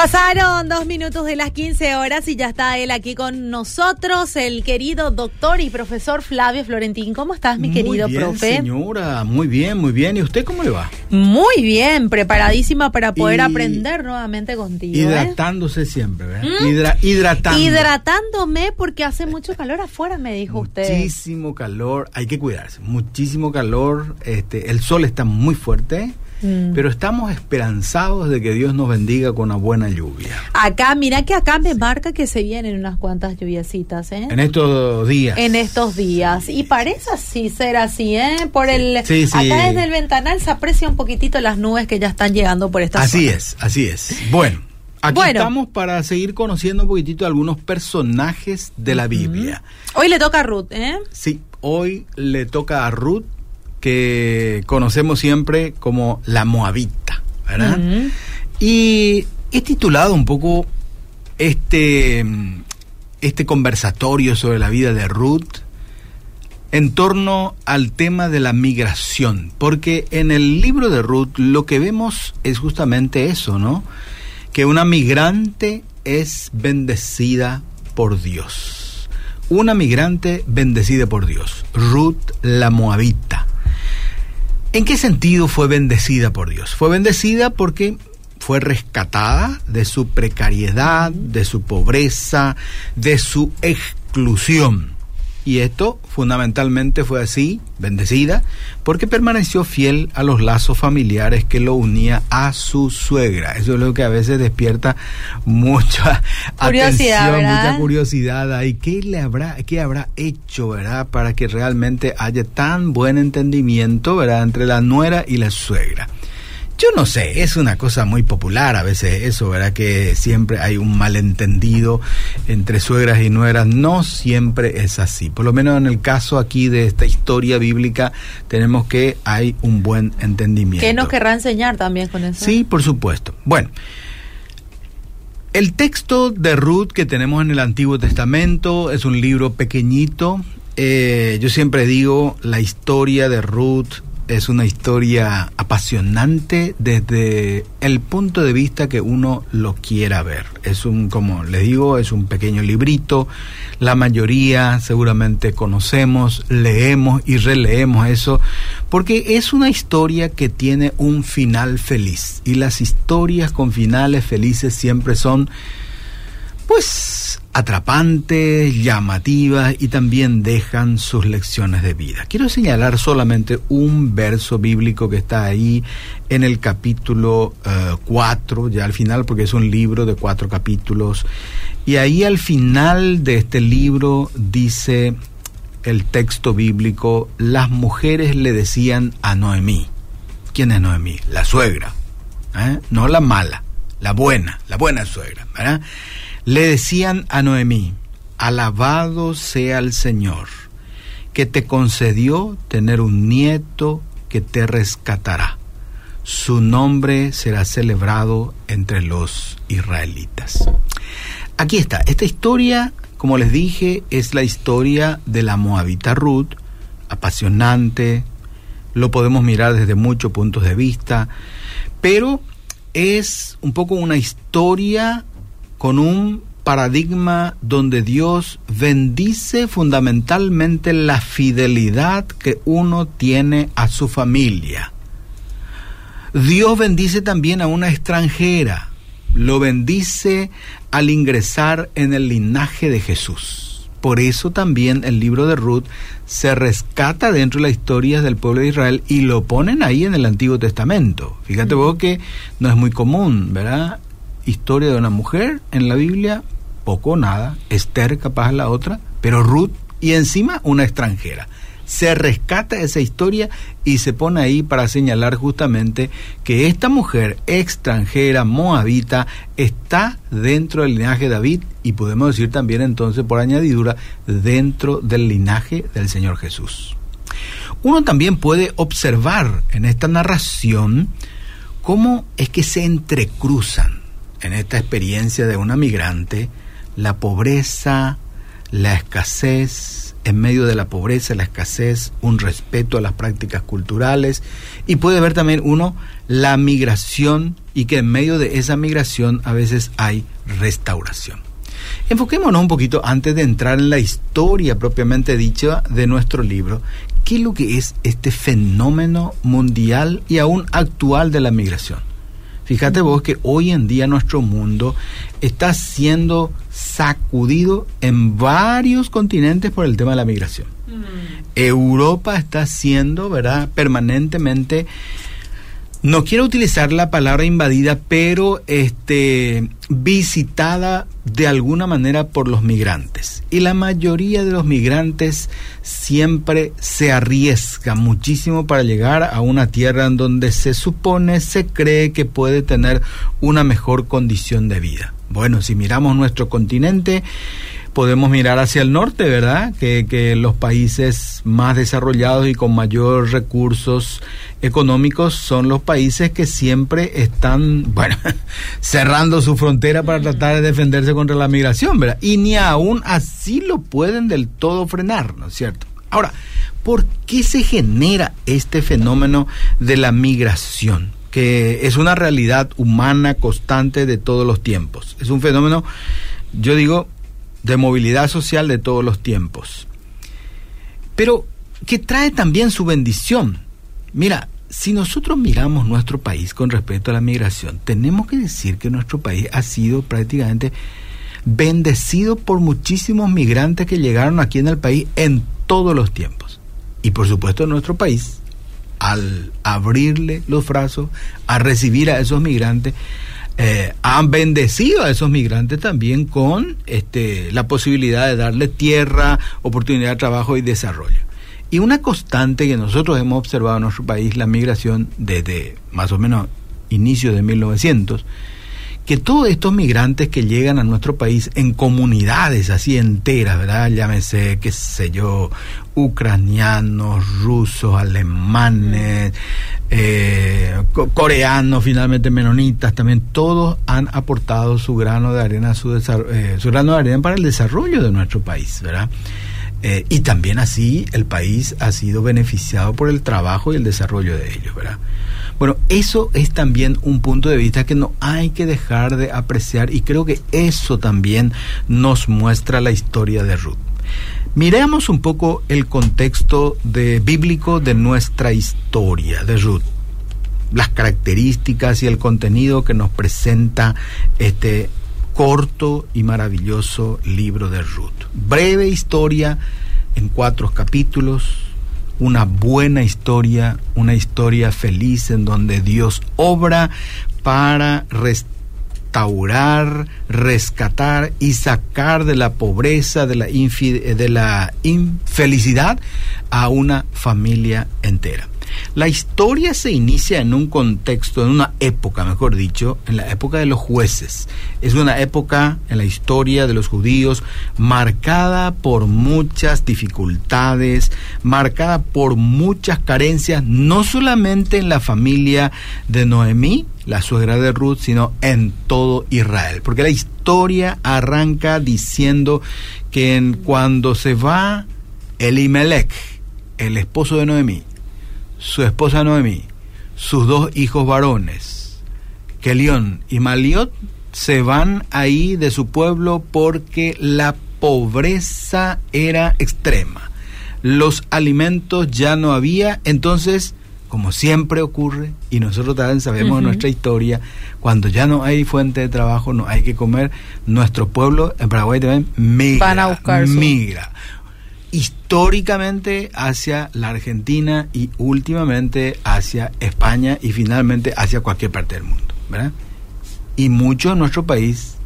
Pasaron dos minutos de las 15 horas y ya está él aquí con nosotros, el querido doctor y profesor Flavio Florentín. ¿Cómo estás, mi querido muy bien, profe? Señora, muy bien, muy bien. ¿Y usted cómo le va? Muy bien, preparadísima para poder Y- aprender nuevamente contigo. ¿eh? Hidratándose siempre, ¿verdad? ¿Mm? Hidra- hidratando. Hidratándome porque hace mucho calor afuera, me dijo usted. Muchísimo calor, hay que cuidarse. Muchísimo calor, este, el sol está muy fuerte, Mm. pero estamos esperanzados de que Dios nos bendiga con una buena lluvia. Acá, mira que acá me marca que se vienen unas cuantas lluviecitas, ¿eh? En estos días. en estos días. Y parece así ser así, ¿eh? Por el sí. acá desde el ventanal se aprecia un poquitito las nubes que ya están llegando por esta Así zona. es, así es. Bueno, aquí Bueno. estamos para seguir conociendo un poquitito algunos personajes de la Biblia. Hoy le toca a Ruth, ¿eh? Sí, hoy le toca a Ruth, que conocemos siempre como la Moabita, ¿verdad? Y he titulado un poco este, mm, este conversatorio sobre la vida de Ruth en torno al tema de la migración, porque en el libro de Ruth lo que vemos es justamente eso, ¿no? Que una migrante es bendecida por Dios. Una migrante bendecida por Dios. Ruth la Moabita. ¿En qué sentido fue bendecida por Dios? Fue bendecida porque fue rescatada de su precariedad, de su pobreza, de su exclusión. Y esto fundamentalmente fue así, bendecida, porque permaneció fiel a los lazos familiares que lo unía a su suegra. Eso es lo que a veces despierta mucha Curiosidad, atención, ¿verdad? mucha curiosidad ahí. ¿Qué le habrá, qué habrá hecho, verdad, para que realmente haya tan buen entendimiento, verdad, entre la nuera y la suegra? Yo no sé, es una cosa muy popular a veces eso, ¿verdad? Que siempre hay un malentendido entre suegras y nueras. No siempre es así. Por lo menos en el caso aquí de esta historia bíblica tenemos que hay un buen entendimiento. ¿Qué nos querrá enseñar también con eso? Sí, por supuesto. Bueno, el texto de Ruth que tenemos en el Antiguo Testamento es un libro pequeñito. Eh, yo siempre digo, la historia de Ruth es una historia apasionante desde el punto de vista que uno lo quiera ver. Es un, como les digo, es un pequeño librito. La mayoría seguramente conocemos, leemos y releemos eso, porque es una historia que tiene un final feliz. Y las historias con finales felices siempre son pues atrapantes, llamativas y también dejan sus lecciones de vida. Quiero señalar solamente un verso bíblico que está ahí en el capítulo 4, ya al final, porque es un libro de cuatro capítulos. Y ahí al final de este libro dice el texto bíblico, las mujeres le decían a Noemí. ¿Quién es Noemí? La suegra, ¿eh? no la mala, la buena, la buena suegra, ¿verdad? Le decían a Noemí, alabado sea el Señor, que te concedió tener un nieto que te rescatará. Su nombre será celebrado entre los israelitas. Aquí está, esta historia, como les dije, es la historia de la Moabita Ruth, apasionante, lo podemos mirar desde muchos puntos de vista, pero es un poco una historia con un paradigma donde Dios bendice fundamentalmente la fidelidad que uno tiene a su familia. Dios bendice también a una extranjera, lo bendice al ingresar en el linaje de Jesús. Por eso también el libro de Ruth se rescata dentro de las historias del pueblo de Israel y lo ponen ahí en el Antiguo Testamento. Fíjate vos que no es muy común, ¿verdad? Historia de una mujer en la Biblia, poco o nada. Esther capaz la otra, pero Ruth y encima una extranjera. se rescata esa historia y se pone ahí para señalar justamente que esta mujer extranjera, moabita, está dentro del linaje de David y podemos decir también entonces por añadidura dentro del linaje del Señor Jesús. Uno también puede observar en esta narración cómo es que se entrecruzan en esta experiencia de una migrante la pobreza, la escasez, en medio de la pobreza, la escasez, un respeto a las prácticas culturales y puede ver también uno la migración y que en medio de esa migración a veces hay restauración. Enfoquémonos un poquito antes de entrar en la historia propiamente dicha de nuestro libro, qué es lo que es este fenómeno mundial y aún actual de la migración. Fíjate vos que hoy en día nuestro mundo está siendo sacudido en varios continentes por el tema de la migración. Mm. Europa está siendo, ¿verdad?, permanentemente no quiero utilizar la palabra invadida, pero este visitada de alguna manera por los migrantes. Y la mayoría de los migrantes siempre se arriesga muchísimo para llegar a una tierra en donde se supone, se cree que puede tener una mejor condición de vida. Bueno, si miramos nuestro continente, podemos mirar hacia el norte, ¿verdad? Que, los países más desarrollados y con mayor recursos económicos son los países que siempre están, bueno, cerrando su frontera para tratar de defenderse contra la migración, ¿verdad? Y ni aún así lo pueden del todo frenar, ¿no es cierto? Ahora, ¿por qué se genera este fenómeno de la migración? que es una realidad humana constante de todos los tiempos. Es un fenómeno, yo digo, de movilidad social de todos los tiempos. Pero que trae también su bendición. Mira, si nosotros miramos nuestro país con respecto a la migración, tenemos que decir que nuestro país ha sido prácticamente bendecido por muchísimos migrantes que llegaron aquí en el país en todos los tiempos. Y por supuesto nuestro país, al abrirle los brazos, a recibir a esos migrantes, eh, han bendecido a esos migrantes también con este, la posibilidad de darle tierra, oportunidad de trabajo y desarrollo. Y una constante que nosotros hemos observado en nuestro país, la migración desde más o menos inicio de 1900, que todos estos migrantes que llegan a nuestro país en comunidades así enteras, ¿verdad? Llámese, qué sé yo, ucranianos, rusos, alemanes, eh, coreanos, finalmente menonitas, también todos han aportado su grano de arena, su, eh, su grano de arena para el desarrollo de nuestro país, ¿verdad? Eh, y también así el país ha sido beneficiado por el trabajo y el desarrollo de ellos, ¿verdad? Bueno, eso es también un punto de vista que no hay que dejar de apreciar y creo que eso también nos muestra la historia de Ruth. Miremos un poco el contexto de, bíblico de nuestra historia de Ruth las características y el contenido que nos presenta este corto y maravilloso libro de Ruth. Breve historia en cuatro capítulos, una buena historia, una historia feliz en donde Dios obra para restaurar, rescatar y sacar de la pobreza, de la, de la infelicidad a una familia entera. La historia se inicia en un contexto, en una época, mejor dicho, en la época de los jueces. Es una época en la historia de los judíos marcada por muchas dificultades, marcada por muchas carencias, no solamente en la familia de Noemí, la suegra de Ruth, sino en todo Israel. Porque la historia arranca diciendo que cuando se va Elimelech, el esposo de Noemí, su esposa Noemí, sus dos hijos varones, Kelión y Maliot, se van ahí de su pueblo porque la pobreza era extrema. Los alimentos ya no había, entonces, como siempre ocurre, y nosotros también sabemos nuestra historia, cuando ya no hay fuente de trabajo, no hay que comer, nuestro pueblo en Paraguay también migra. Van a buscar migra históricamente hacia la Argentina y últimamente hacia España y finalmente hacia cualquier parte del mundo, ¿verdad? Y muchos de nuestro país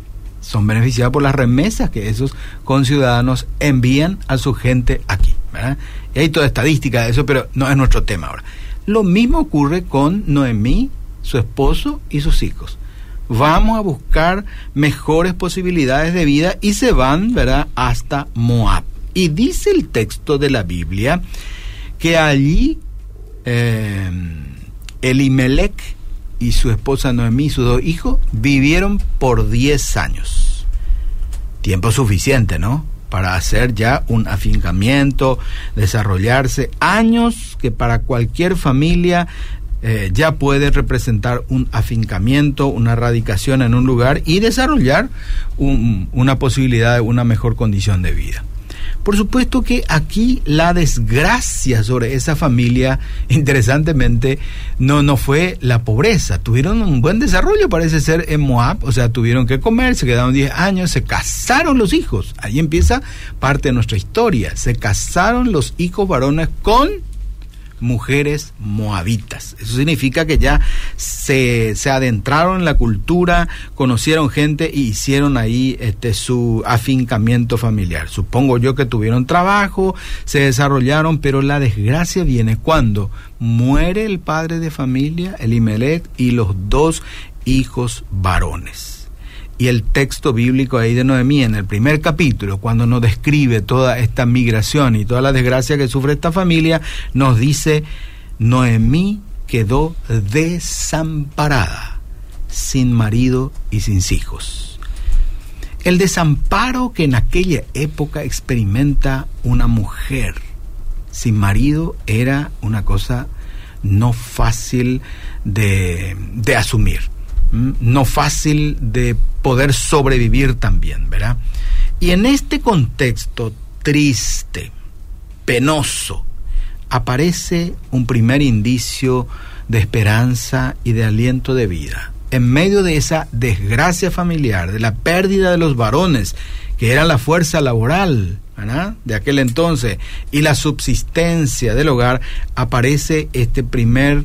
son beneficiados por las remesas que esos conciudadanos envían a su gente aquí. ¿verdad? Y hay toda estadística de eso, pero no es nuestro tema ahora. Lo mismo ocurre con Noemí, su esposo y sus hijos. Vamos a buscar mejores posibilidades de vida y se van, ¿verdad?, hasta Moab. Y dice el texto de la Biblia que allí eh, Elimelech y su esposa Noemí y sus dos hijos vivieron por 10 años. Tiempo suficiente, ¿no? Para hacer ya un afincamiento, desarrollarse. Años que para cualquier familia eh, ya puede representar un afincamiento, una radicación en un lugar y desarrollar una posibilidad de una mejor condición de vida. Por supuesto que aquí la desgracia sobre esa familia, interesantemente, no, no fue la pobreza. Tuvieron un buen desarrollo, parece ser, en Moab. O sea, tuvieron que comer, se quedaron 10 años, se casaron los hijos. Ahí empieza parte de nuestra historia. Se casaron los hijos varones con mujeres moabitas. Eso significa que ya se, se, adentraron en la cultura, conocieron gente y hicieron ahí este, su afincamiento familiar. Supongo yo que tuvieron trabajo, se desarrollaron, pero la desgracia viene cuando muere el padre de familia, Elimelech, y los dos hijos varones y el texto bíblico ahí de Noemí en el primer capítulo, cuando nos describe toda esta migración y toda la desgracia que sufre esta familia, nos dice, Noemí quedó desamparada, sin marido y sin hijos. El desamparo que en aquella época experimenta una mujer sin marido era una cosa no fácil de, de asumir no fácil de poder sobrevivir también, ¿verdad? Y en este contexto triste, penoso, aparece un primer indicio de esperanza y de aliento de vida. En medio de esa desgracia familiar, de la pérdida de los varones, que era la fuerza laboral ¿verdad? de aquel entonces, y la subsistencia del hogar, aparece este primer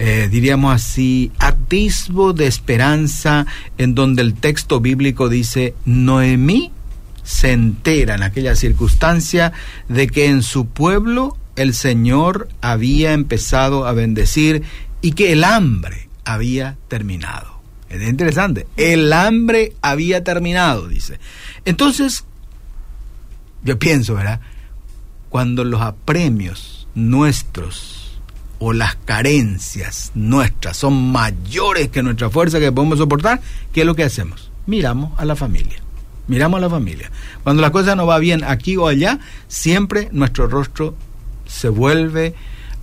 eh, diríamos así, atisbo de esperanza en donde el texto bíblico dice, Noemí se entera en aquella circunstancia de que en su pueblo el Señor había empezado a bendecir y que el hambre había terminado. Es interesante, el hambre había terminado, dice. Entonces, yo pienso, ¿verdad? Cuando los apremios nuestros o las carencias nuestras son mayores que nuestra fuerza que podemos soportar, ¿qué es lo que hacemos? Miramos a la familia. Miramos a la familia. Cuando la cosa no va bien aquí o allá, siempre nuestro rostro se vuelve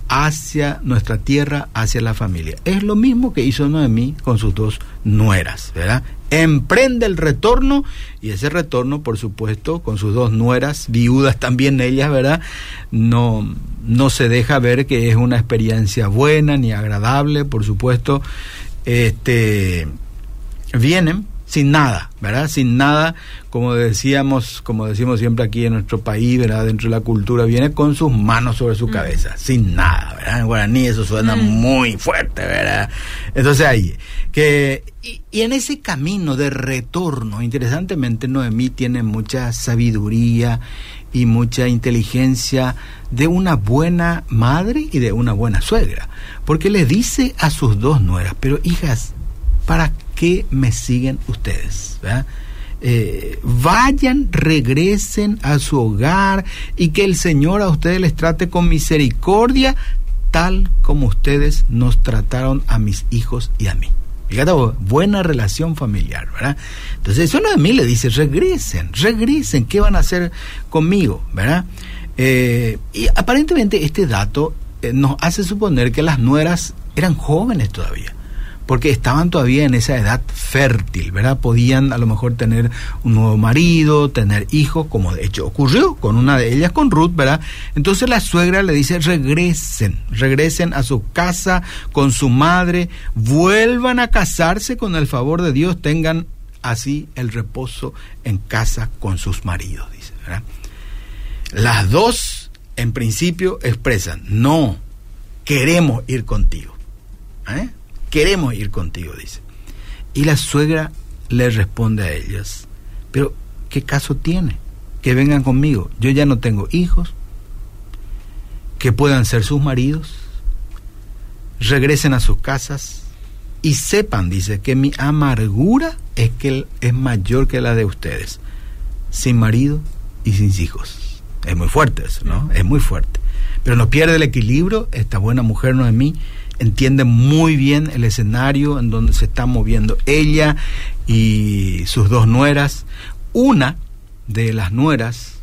hacia nuestra tierra, hacia la familia. Es lo mismo que hizo Noemí con sus dos nueras, ¿verdad? Emprende el retorno y ese retorno, por supuesto, con sus dos nueras, viudas también ellas, ¿verdad? No, no se deja ver que es una experiencia buena ni agradable, por supuesto. Este, vienen sin nada, ¿verdad? Sin nada, como decíamos, como decimos siempre aquí en nuestro país, ¿verdad? Dentro de la cultura, viene con sus manos sobre su mm. cabeza, sin nada, ¿verdad? En guaraní eso suena mm. muy fuerte, ¿verdad? Entonces ahí, que, y, y, en ese camino de retorno, interesantemente, Noemí tiene mucha sabiduría y mucha inteligencia de una buena madre y de una buena suegra, porque le dice a sus dos nueras, pero hijas, ¿para qué me siguen ustedes? Eh, vayan, regresen a su hogar y que el Señor a ustedes les trate con misericordia, tal como ustedes nos trataron a mis hijos y a mí. Fíjate, buena relación familiar, ¿verdad? Entonces, uno de mí le dice, regresen, regresen, ¿qué van a hacer conmigo, verdad? Eh, y aparentemente este dato eh, nos hace suponer que las nueras eran jóvenes todavía porque estaban todavía en esa edad fértil, ¿verdad? Podían a lo mejor tener un nuevo marido, tener hijos, como de hecho ocurrió con una de ellas, con Ruth, ¿verdad? Entonces la suegra le dice, regresen, regresen a su casa con su madre, vuelvan a casarse con el favor de Dios, tengan así el reposo en casa con sus maridos, dice, ¿verdad? Las dos, en principio, expresan, no, queremos ir contigo. ¿Eh? Queremos ir contigo, dice. Y la suegra le responde a ellas, pero ¿qué caso tiene? Que vengan conmigo. Yo ya no tengo hijos, que puedan ser sus maridos, regresen a sus casas y sepan, dice, que mi amargura es que es mayor que la de ustedes, sin marido y sin hijos. Es muy fuerte eso, ¿no? Es muy fuerte. Pero no pierde el equilibrio, esta buena mujer no mí entiende muy bien el escenario en donde se está moviendo ella y sus dos nueras. Una de las nueras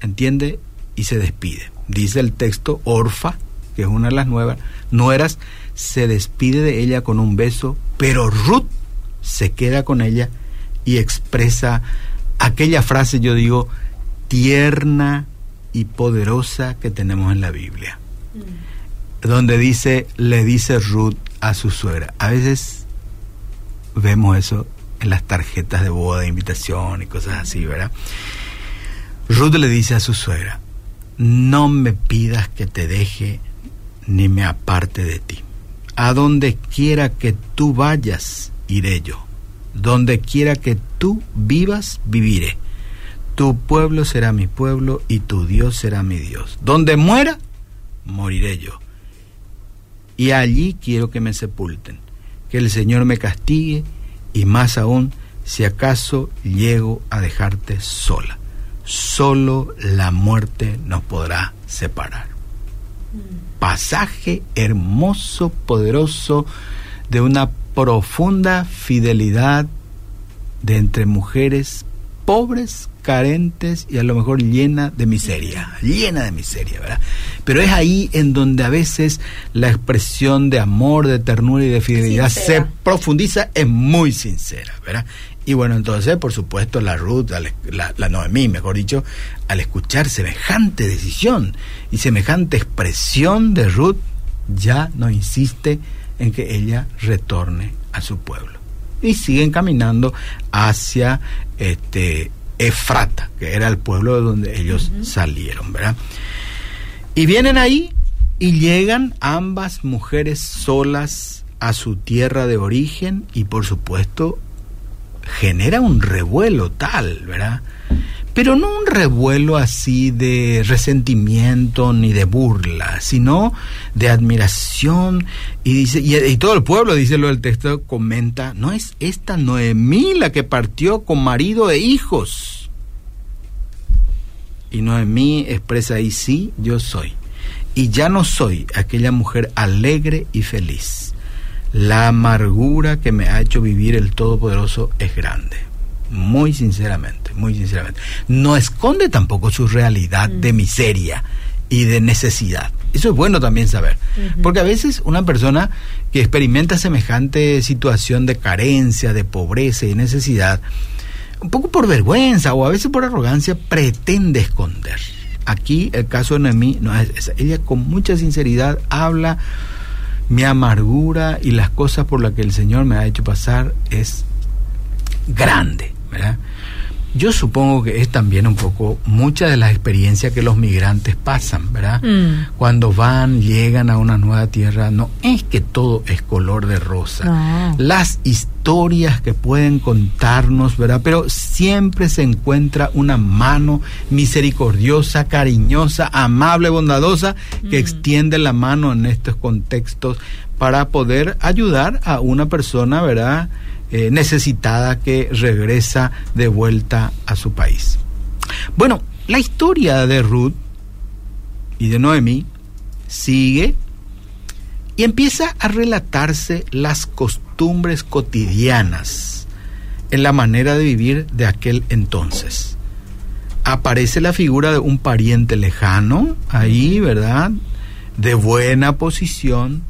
entiende y se despide. Dice el texto, Orfa, que es una de las nuevas, nueras, se despide de ella con un beso, pero Ruth se queda con ella y expresa aquella frase, yo digo, tierna y poderosa que tenemos en la Biblia. Mm. Donde dice, le dice Ruth a su suegra. A veces vemos eso en las tarjetas de boda, de invitación y cosas así, ¿verdad? Ruth le dice a su suegra, no me pidas que te deje ni me aparte de ti. A donde quiera que tú vayas, iré yo. Donde quiera que tú vivas, viviré. Tu pueblo será mi pueblo y tu Dios será mi Dios. Donde muera, moriré yo. Y allí quiero que me sepulten. Que el Señor me castigue y más aún si acaso llego a dejarte sola. Solo la muerte nos podrá separar. Mm. Pasaje hermoso, poderoso, de una profunda fidelidad de entre mujeres pobres, carentes y a lo mejor llena de miseria, llena de miseria, ¿verdad? Pero es ahí en donde a veces la expresión de amor, de ternura y de fidelidad se profundiza, es muy sincera, ¿verdad? Y bueno, entonces, por supuesto, la Ruth, la, la, Noemí, mejor dicho, al escuchar semejante decisión y semejante expresión de Ruth, ya no insiste en que ella retorne a su pueblo. Y siguen caminando hacia este Efrata, que era el pueblo de donde ellos salieron, ¿verdad? Y vienen ahí y llegan ambas mujeres solas a su tierra de origen y por supuesto genera un revuelo tal, ¿verdad? Pero no un revuelo así de resentimiento ni de burla, sino de admiración. Y dice, y, todo el pueblo, dice lo del texto, comenta, no es esta Noemí la que partió con marido e hijos. Y Noemí expresa ahí, sí, yo soy. Y ya no soy aquella mujer alegre y feliz. La amargura que me ha hecho vivir el Todopoderoso es grande muy sinceramente, muy sinceramente. No esconde tampoco su realidad de mm. miseria y de necesidad. Eso es bueno también saber, porque a veces una persona que experimenta semejante situación de carencia, de pobreza y necesidad, un poco por vergüenza o a veces por arrogancia, pretende esconder. Aquí el caso de Noemí, no es, ella con mucha sinceridad habla mi amargura y las cosas por las que el Señor me ha hecho pasar es grande. Yo supongo que es también un poco muchas de las experiencias que los migrantes pasan, ¿verdad? Mm. Cuando van, llegan a una nueva tierra, no es que todo es color de rosa. Las historias que pueden contarnos, ¿verdad? Pero siempre se encuentra una mano misericordiosa, cariñosa, amable, bondadosa, que mm. extiende la mano en estos contextos para poder ayudar a una persona, ¿verdad? Eh, necesitada que regresa de vuelta a su país. Bueno, la historia de Ruth y de Noemí sigue y empieza a relatarse las costumbres cotidianas en la manera de vivir de aquel entonces. Aparece la figura de un pariente lejano ahí, ¿verdad? De buena posición,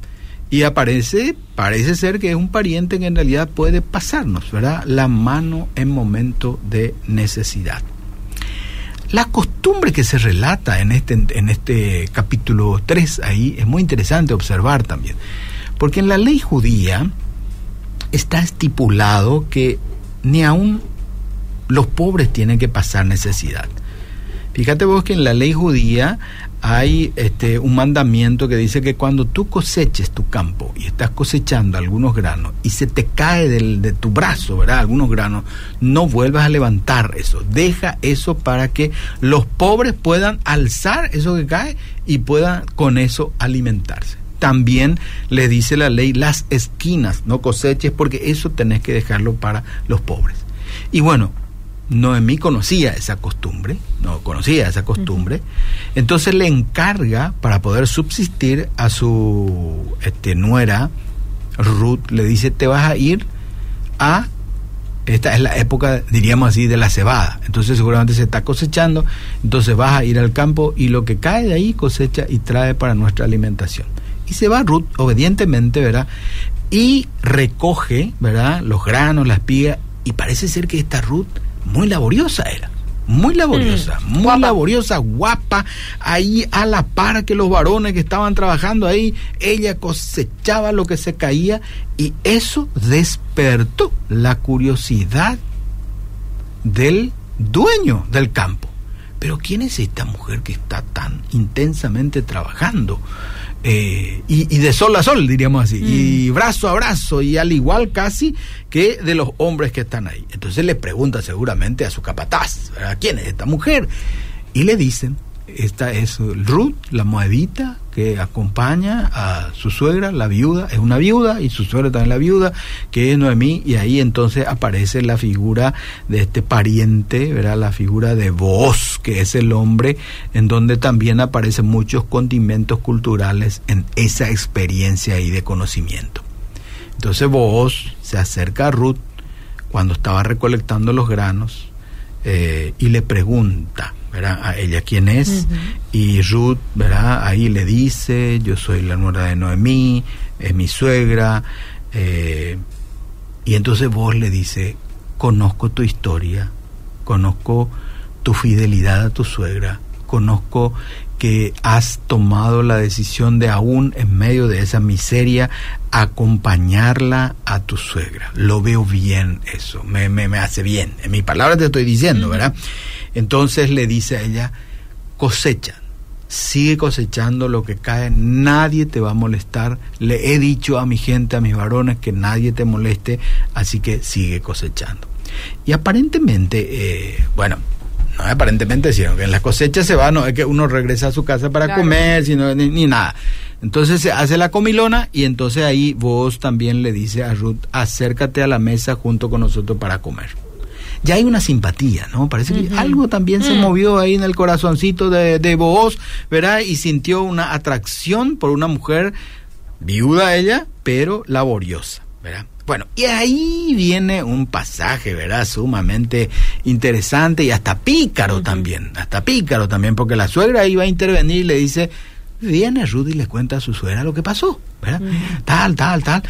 y aparece, parece ser que es un pariente que en realidad puede pasarnos, ¿verdad? La mano en momento de necesidad. La costumbre que se relata en este, en este capítulo 3 ahí es muy interesante observar también, porque en la ley judía está estipulado que ni aún los pobres tienen que pasar necesidad. Fíjate vos que en la ley judía hay este, un mandamiento que dice que cuando tú coseches tu campo y estás cosechando algunos granos y se te cae del, de tu brazo, ¿verdad? Algunos granos, no vuelvas a levantar eso. Deja eso para que los pobres puedan alzar eso que cae y puedan con eso alimentarse. También le dice la ley las esquinas, no coseches porque eso tenés que dejarlo para los pobres. Y bueno, Noemí conocía esa costumbre, no conocía esa costumbre, entonces le encarga para poder subsistir a su este, nuera, Ruth, le dice, te vas a ir a, esta es la época, diríamos así, de la cebada, entonces seguramente se está cosechando, entonces vas a ir al campo y lo que cae de ahí cosecha y trae para nuestra alimentación. Y se va Ruth obedientemente, ¿verdad? Y recoge, ¿verdad? Los granos, las espigas, y parece ser que esta Ruth muy laboriosa era. Muy laboriosa, mm, muy laboriosa, guapa, ahí a la par que los varones que estaban trabajando ahí, ella cosechaba lo que se caía y eso despertó la curiosidad del dueño del campo. Pero ¿quién es esta mujer que está tan intensamente trabajando? Eh, y, de sol a sol, diríamos así, y mm. brazo a brazo, y al igual casi que de los hombres que están ahí. Entonces le pregunta seguramente a su capataz, ¿quién es esta mujer? Y le dicen, esta es Ruth, la moabita, que acompaña a su suegra, la viuda, es una viuda, y su suegra también la viuda, que es Noemí, y ahí entonces aparece la figura de este pariente, ¿verdad? la figura de Boaz, que es el hombre, en donde también aparecen muchos condimentos culturales en esa experiencia y de conocimiento. Entonces Boaz se acerca a Ruth cuando estaba recolectando los granos eh, y le pregunta, ¿verdad? A ella quién es. Y Ruth, ¿verdad? Ahí le dice, yo soy la nuera de Noemí, es mi suegra. Eh, y entonces vos le dice, conozco tu historia, conozco tu fidelidad a tu suegra, conozco que has tomado la decisión de aún en medio de esa miseria acompañarla a tu suegra. Lo veo bien eso, me, me, me hace bien. En mi palabra te estoy diciendo, ¿verdad? Entonces le dice a ella, cosecha, sigue cosechando lo que cae, nadie te va a molestar. Le he dicho a mi gente, a mis varones, que nadie te moleste, así que sigue cosechando. Y aparentemente, eh, bueno, no aparentemente, sino que en las cosechas se va, no es que uno regresa a su casa para comer, sino ni, ni, nada. Entonces se hace la comilona y entonces ahí vos también le dice a Ruth, acércate a la mesa junto con nosotros para comer ya hay una simpatía, ¿no? Parece que algo también se mm. movió ahí en el corazoncito de, de ¿verdad? Y sintió una atracción por una mujer viuda ella, pero laboriosa, ¿verdad? Bueno, y ahí viene un pasaje, ¿verdad? Sumamente interesante y hasta pícaro también, hasta pícaro también, porque la suegra iba a intervenir y le dice, viene Rudy y le cuenta a su suegra lo que pasó, ¿verdad? Tal, tal, tal.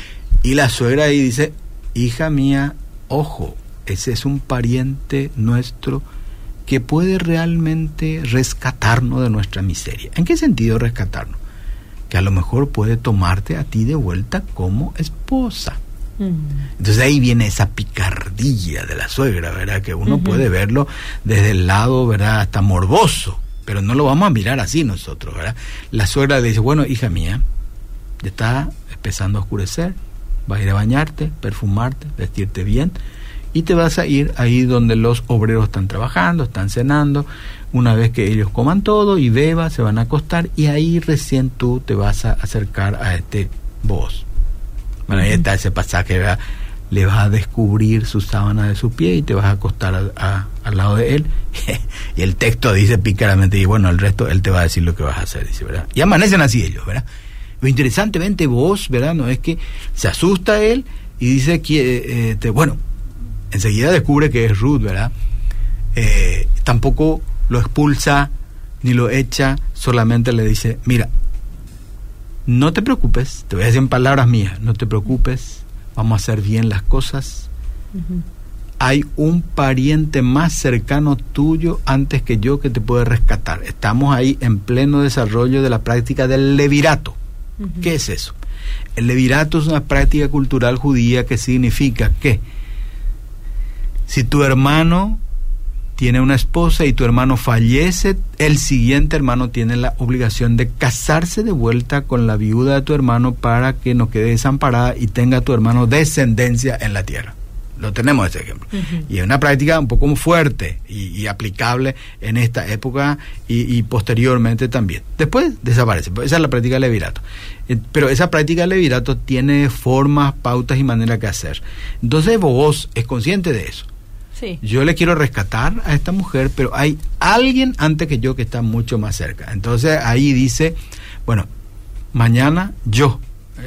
Y la suegra ahí dice, hija mía, ojo, ese es un pariente nuestro que puede realmente rescatarnos de nuestra miseria. ¿En qué sentido rescatarnos? Que a lo mejor puede tomarte a ti de vuelta como esposa. Mm. Entonces ahí viene esa picardilla de la suegra, ¿verdad? Que uno puede verlo desde el lado, ¿verdad? Hasta morboso, pero no lo vamos a mirar así nosotros, ¿verdad? La suegra le dice, bueno, hija mía, ya está empezando a oscurecer, vas a ir a bañarte, perfumarte, vestirte bien, y te vas a ir ahí donde los obreros están trabajando, están cenando, una vez que ellos coman todo y beban, se van a acostar y ahí recién tú te vas a acercar a este voz. Bueno, ahí está ese pasaje, le vas a descubrir su sábana de su pie y te vas a acostar al lado de él. y el texto dice pícaramente, y bueno, el resto él te va a decir lo que vas a hacer, dice, ¿verdad? Y amanecen así ellos, ¿verdad? Lo interesantemente vos, ¿verdad? No es que se asusta él y dice que, eh, te, bueno, enseguida descubre que es Ruth, ¿verdad? Eh, tampoco lo expulsa ni lo echa, solamente le dice, mira, no te preocupes, te voy a decir en palabras mías, no te preocupes, vamos a hacer bien las cosas. Hay un pariente más cercano tuyo antes que yo que te puede rescatar. Estamos ahí en pleno desarrollo de la práctica del levirato. ¿Qué es eso? El levirato es una práctica cultural judía que significa que si tu hermano tiene una esposa y tu hermano fallece, el siguiente hermano tiene la obligación de casarse de vuelta con la viuda de tu hermano para que no quede desamparada y tenga tu hermano descendencia en la tierra. Lo tenemos ese ejemplo. Y es una práctica un poco fuerte y, aplicable en esta época y, posteriormente también. Después desaparece. Esa es la práctica del levirato. Eh, pero esa práctica del levirato tiene formas, pautas y maneras que hacer. Entonces vos es consciente de eso. Yo le quiero rescatar a esta mujer, pero hay alguien antes que yo que está mucho más cerca. Entonces ahí dice, bueno, mañana yo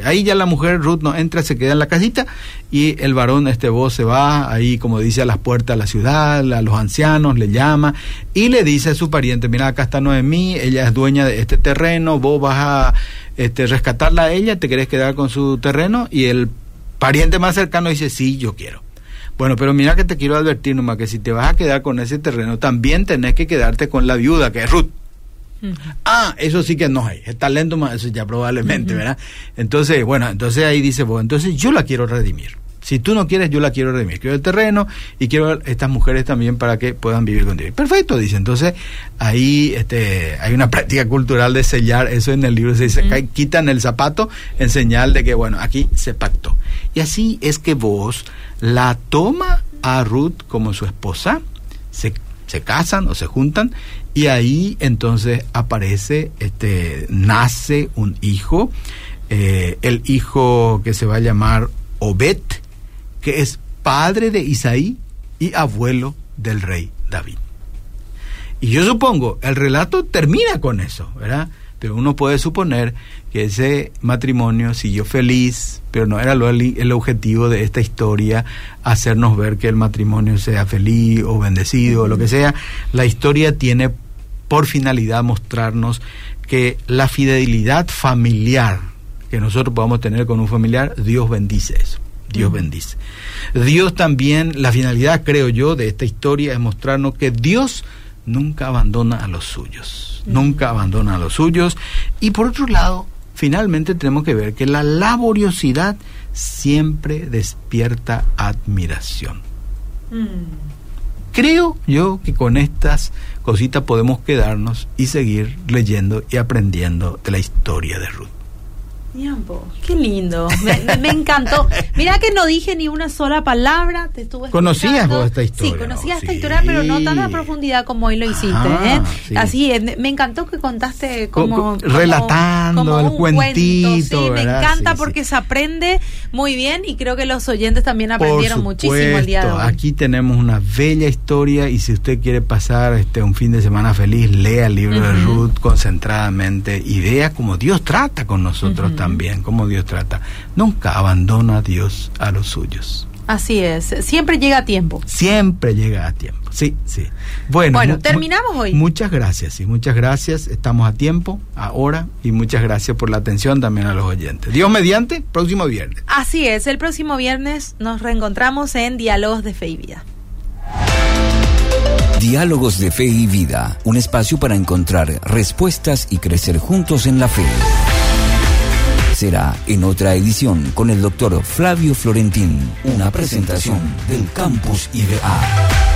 Ahí ya la mujer Ruth no entra, se queda en la casita y el varón, este vos, se va ahí, como dice, a las puertas de la ciudad, a los ancianos, le llama y le dice a su pariente, mira, acá está Noemí, ella es dueña de este terreno, vos vas a este, rescatarla a ella, te querés quedar con su terreno y el pariente más cercano dice, sí, yo quiero. Bueno, pero mira que te quiero advertir nomás que si te vas a quedar con ese terreno, también tenés que quedarte con la viuda, que es Ruth. Ah, eso sí que no hay. El talento más, eso ya probablemente, ¿verdad? Entonces, bueno, entonces ahí dice, bueno, entonces yo la quiero redimir. Si tú no quieres, yo la quiero redimir. Quiero el terreno y quiero estas mujeres también para que puedan vivir contigo. Perfecto, dice. Entonces, ahí este, hay una práctica cultural de sellar. Eso en el libro se dice, quitan el zapato en señal de que, bueno, aquí se pactó. Y así es que vos la toma a Ruth como su esposa, se, se casan o se juntan y ahí entonces aparece, este, nace un hijo, eh, el hijo que se va a llamar Obed, que es padre de Isaí y abuelo del rey David. Y yo supongo, el relato termina con eso, ¿verdad? Pero uno puede suponer que ese matrimonio siguió feliz, pero no era el, objetivo de esta historia hacernos ver que el matrimonio sea feliz o bendecido o lo que sea. La historia tiene por finalidad mostrarnos que la fidelidad familiar que nosotros podamos tener con un familiar, Dios bendice eso. Dios bendice. Dios también, la finalidad, creo yo, de esta historia es mostrarnos que Dios nunca abandona a los suyos. Nunca abandona a los suyos. Y por otro lado, finalmente tenemos que ver que la laboriosidad siempre despierta admiración. Creo yo que con estas cositas podemos quedarnos y seguir leyendo y aprendiendo de la historia de Ruth. Qué lindo, me, encantó. Mira que no dije ni una sola palabra, te estuve ¿Conocías vos esta historia? Sí, conocía esta historia, pero no tan a profundidad como hoy lo hiciste. ¿eh? Así, me encantó que contaste como... relatando el cuentito. sí, me encanta porque se aprende muy bien y creo que los oyentes también aprendieron muchísimo el día de hoy. Aquí tenemos una bella historia y si usted quiere pasar este un fin de semana feliz, lea el libro de Ruth concentradamente y vea cómo Dios trata con nosotros también también, como Dios trata. Nunca abandona a Dios a los suyos. Así es, siempre llega a tiempo. Siempre llega a tiempo, sí, sí. Bueno, bueno terminamos hoy. Muchas gracias, y muchas gracias, estamos a tiempo, ahora, y muchas gracias por la atención también a los oyentes. Dios mediante, próximo viernes. Así es, el próximo viernes nos reencontramos en Diálogos de Fe y Vida. Diálogos de Fe y Vida, un espacio para encontrar respuestas y crecer juntos en la fe será en otra edición con el doctor Flavio Florentín, una presentación del Campus IBA.